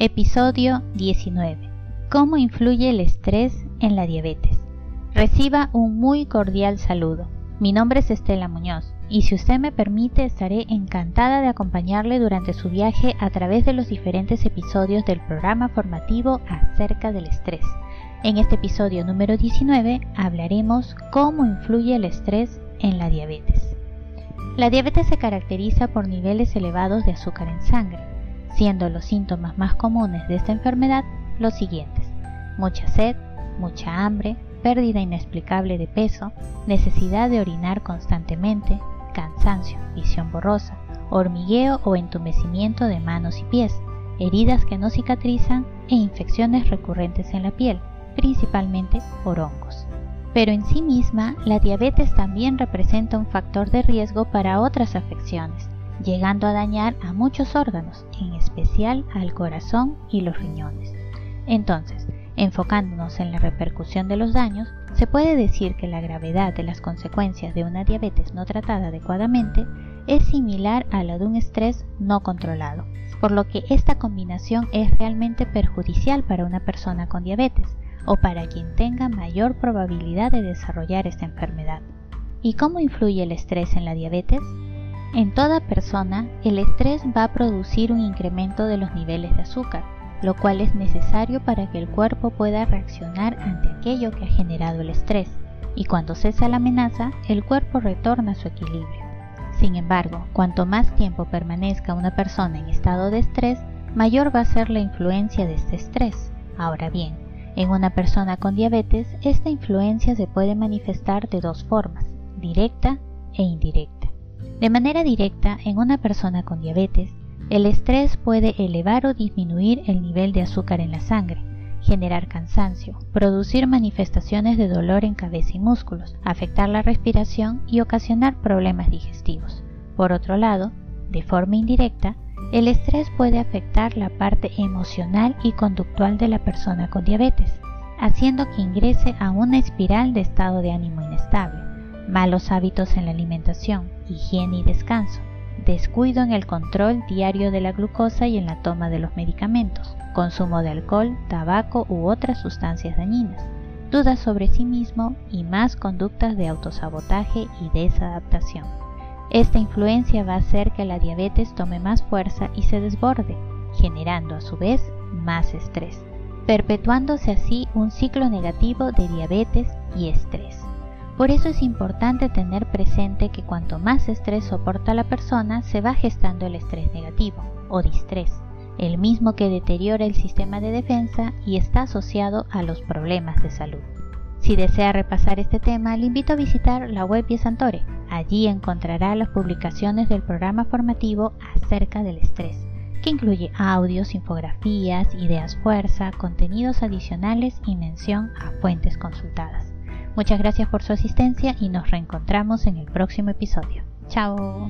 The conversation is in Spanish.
Episodio 19. ¿Cómo influye el estrés en la diabetes? Reciba un muy cordial saludo. Mi nombre es Estela Muñoz y si usted me permite estaré encantada de acompañarle durante su viaje a través de los diferentes episodios del programa formativo acerca del estrés. En este episodio número 19 hablaremos cómo influye el estrés en la diabetes. La diabetes se caracteriza por niveles elevados de azúcar en sangre siendo los síntomas más comunes de esta enfermedad los siguientes. Mucha sed, mucha hambre, pérdida inexplicable de peso, necesidad de orinar constantemente, cansancio, visión borrosa, hormigueo o entumecimiento de manos y pies, heridas que no cicatrizan e infecciones recurrentes en la piel, principalmente por hongos. Pero en sí misma, la diabetes también representa un factor de riesgo para otras afecciones, llegando a dañar a muchos órganos, en especial al corazón y los riñones. Entonces, enfocándonos en la repercusión de los daños, se puede decir que la gravedad de las consecuencias de una diabetes no tratada adecuadamente es similar a la de un estrés no controlado, por lo que esta combinación es realmente perjudicial para una persona con diabetes o para quien tenga mayor probabilidad de desarrollar esta enfermedad. ¿Y cómo influye el estrés en la diabetes? En toda persona, el estrés va a producir un incremento de los niveles de azúcar, lo cual es necesario para que el cuerpo pueda reaccionar ante aquello que ha generado el estrés, y cuando cesa la amenaza, el cuerpo retorna a su equilibrio. Sin embargo, cuanto más tiempo permanezca una persona en estado de estrés, mayor va a ser la influencia de este estrés. Ahora bien, en una persona con diabetes, esta influencia se puede manifestar de dos formas, directa e indirecta. De manera directa, en una persona con diabetes, el estrés puede elevar o disminuir el nivel de azúcar en la sangre, generar cansancio, producir manifestaciones de dolor en cabeza y músculos, afectar la respiración y ocasionar problemas digestivos. Por otro lado, de forma indirecta, el estrés puede afectar la parte emocional y conductual de la persona con diabetes, haciendo que ingrese a una espiral de estado de ánimo inestable malos hábitos en la alimentación, higiene y descanso, descuido en el control diario de la glucosa y en la toma de los medicamentos, consumo de alcohol, tabaco u otras sustancias dañinas, dudas sobre sí mismo y más conductas de autosabotaje y desadaptación. Esta influencia va a hacer que la diabetes tome más fuerza y se desborde, generando a su vez más estrés, perpetuándose así un ciclo negativo de diabetes y estrés. Por eso es importante tener presente que cuanto más estrés soporta la persona, se va gestando el estrés negativo o distrés, el mismo que deteriora el sistema de defensa y está asociado a los problemas de salud. Si desea repasar este tema, le invito a visitar la web Santore. Allí encontrará las publicaciones del programa formativo acerca del estrés, que incluye audios, infografías, ideas fuerza, contenidos adicionales y mención a fuentes consultadas. Muchas gracias por su asistencia y nos reencontramos en el próximo episodio. Chao.